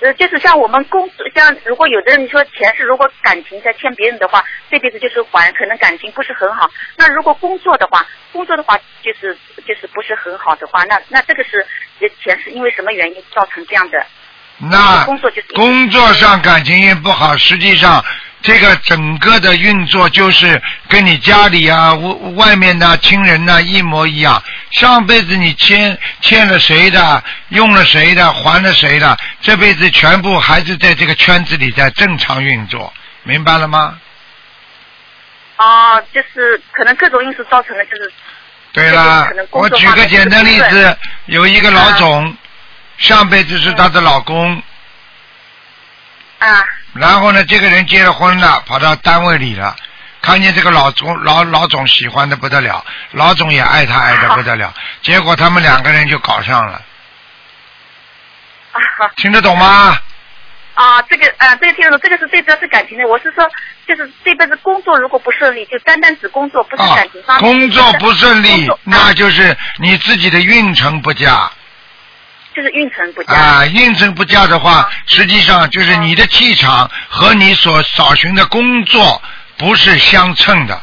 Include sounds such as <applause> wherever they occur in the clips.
呃，就是像我们工作，像如果有的人说前世如果感情在欠别人的话，这辈子就是还，可能感情不是很好。那如果工作的话，工作的话就是就是不是很好的话，那那这个是前世因为什么原因造成这样的？那工作就是工作上感情也不好，实际上这个整个的运作就是跟你家里啊、外外面的亲人呐、一模一样。上辈子你欠欠了谁的，用了谁的，还了谁的，这辈子全部还是在这个圈子里在正常运作，明白了吗？啊，就是可能各种因素造成的，就是对了我举个简单例子，有一个老总，上辈子是她的老公，啊。然后呢，这个人结了婚了，跑到单位里了，看见这个老总老老总喜欢的不得了，老总也爱他爱的不得了，<laughs> 结果他们两个人就搞上了，啊 <laughs> 听得懂吗？啊，这个啊，这个听得懂，这个是最主要是感情的。我是说，就是这辈子工作如果不顺利，就单单指工作，不是啊感情方，面。工作不顺利，那就是你自己的运程不佳就是运程不佳。啊，运程不佳的话，实际上就是你的气场和你所找寻的工作不是相称的。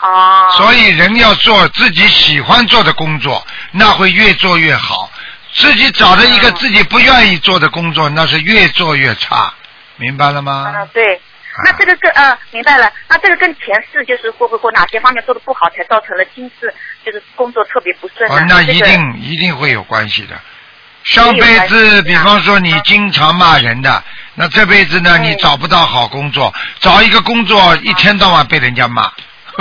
哦。所以人要做自己喜欢做的工作，那会越做越好。自己找了一个嗯自己不愿意做的工作，那是越做越差，明白了吗？啊，对。那这个跟呃，明白了。那这个跟前世就是会不会或哪些方面做的不好，才造成了今世就是工作特别不顺啊？哦，那这个一定一定会有关系的。上辈子，比方说你经常骂人的，那这辈子呢，嗯你找不到好工作，找一个工作一天到晚被人家骂，<laughs>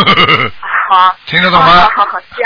好。听得懂吗？好好好，这